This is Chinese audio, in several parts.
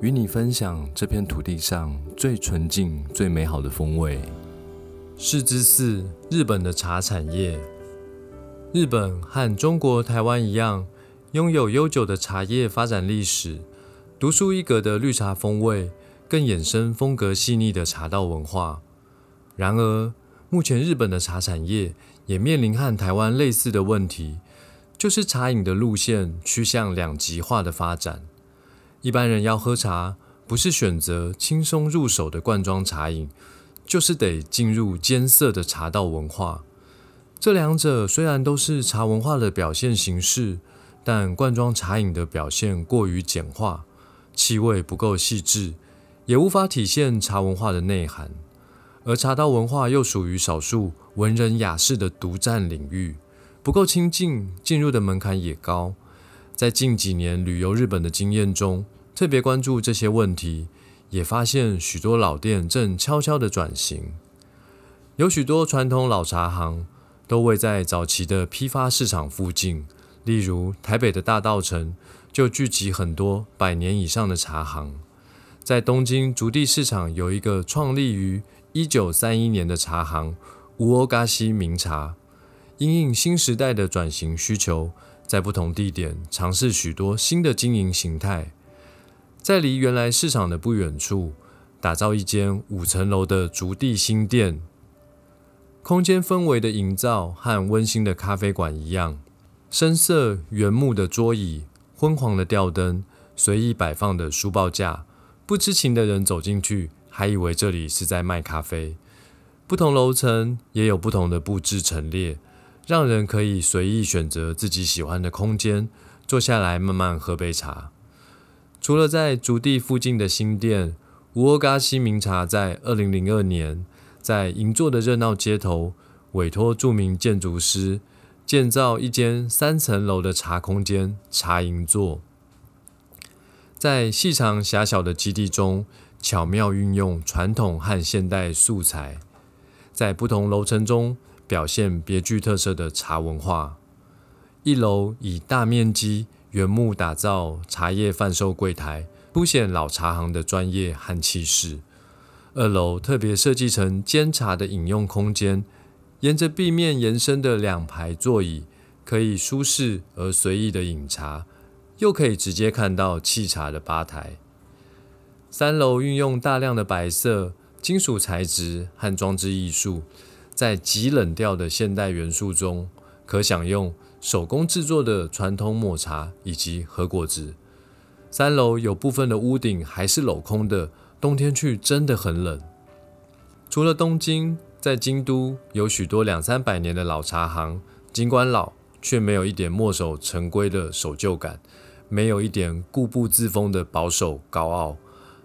与你分享这片土地上最纯净、最美好的风味。四之四，日本的茶产业。日本和中国台湾一样，拥有悠久的茶叶发展历史，独树一格的绿茶风味，更衍生风格细腻的茶道文化。然而，目前日本的茶产业也面临和台湾类似的问题，就是茶饮的路线趋向两极化的发展。一般人要喝茶，不是选择轻松入手的罐装茶饮，就是得进入艰涩的茶道文化。这两者虽然都是茶文化的表现形式，但罐装茶饮的表现过于简化，气味不够细致，也无法体现茶文化的内涵。而茶道文化又属于少数文人雅士的独占领域，不够亲近，进入的门槛也高。在近几年旅游日本的经验中，特别关注这些问题，也发现许多老店正悄悄的转型。有许多传统老茶行都位在早期的批发市场附近，例如台北的大道城就聚集很多百年以上的茶行。在东京竹地市场有一个创立于一九三一年的茶行——乌欧嘎西名茶，因应新时代的转型需求，在不同地点尝试许多新的经营形态。在离原来市场的不远处，打造一间五层楼的竹地新店，空间氛围的营造和温馨的咖啡馆一样，深色原木的桌椅，昏黄的吊灯，随意摆放的书报架，不知情的人走进去，还以为这里是在卖咖啡。不同楼层也有不同的布置陈列，让人可以随意选择自己喜欢的空间，坐下来慢慢喝杯茶。除了在竹地附近的新店，吴欧嘎西名茶在二零零二年在银座的热闹街头，委托著名建筑师建造一间三层楼的茶空间——茶银座，在细长狭小的基地中，巧妙运用传统和现代素材，在不同楼层中表现别具特色的茶文化。一楼以大面积。原木打造茶叶贩售柜台，凸显老茶行的专业和气势。二楼特别设计成煎茶的饮用空间，沿着壁面延伸的两排座椅，可以舒适而随意的饮茶，又可以直接看到沏茶的吧台。三楼运用大量的白色、金属材质和装置艺术，在极冷调的现代元素中，可享用。手工制作的传统抹茶以及和果子。三楼有部分的屋顶还是镂空的，冬天去真的很冷。除了东京，在京都有许多两三百年的老茶行，尽管老，却没有一点墨守成规的守旧感，没有一点固步自封的保守高傲，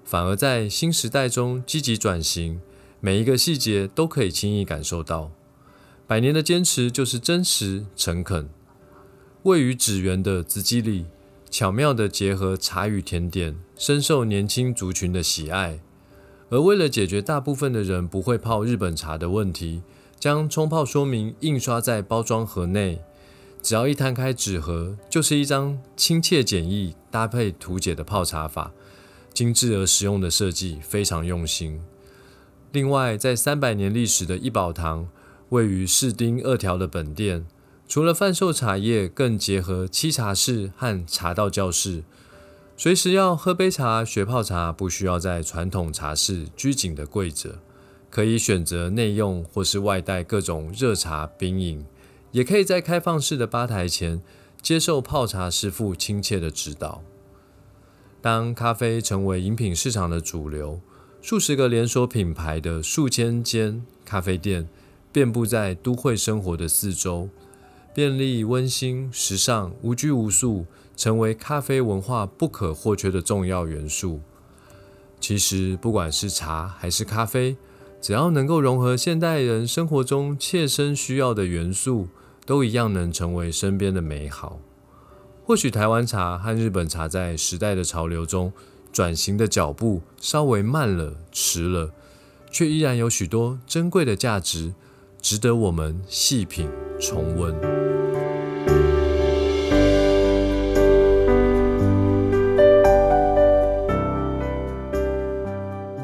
反而在新时代中积极转型，每一个细节都可以轻易感受到。百年的坚持就是真实诚恳。位于纸园的紫基里，巧妙地结合茶与甜点，深受年轻族群的喜爱。而为了解决大部分的人不会泡日本茶的问题，将冲泡说明印刷在包装盒内，只要一摊开纸盒，就是一张亲切简易、搭配图解的泡茶法，精致而实用的设计非常用心。另外，在三百年历史的一宝堂，位于士丁二条的本店。除了贩售茶叶，更结合沏茶室和茶道教室。随时要喝杯茶、学泡茶，不需要在传统茶室拘谨的跪着，可以选择内用或是外带各种热茶冰饮，也可以在开放式的吧台前接受泡茶师傅亲切的指导。当咖啡成为饮品市场的主流，数十个连锁品牌的数千间咖啡店遍布在都会生活的四周。便利、温馨、时尚、无拘无束，成为咖啡文化不可或缺的重要元素。其实，不管是茶还是咖啡，只要能够融合现代人生活中切身需要的元素，都一样能成为身边的美好。或许台湾茶和日本茶在时代的潮流中转型的脚步稍微慢了、迟了，却依然有许多珍贵的价值，值得我们细品重温。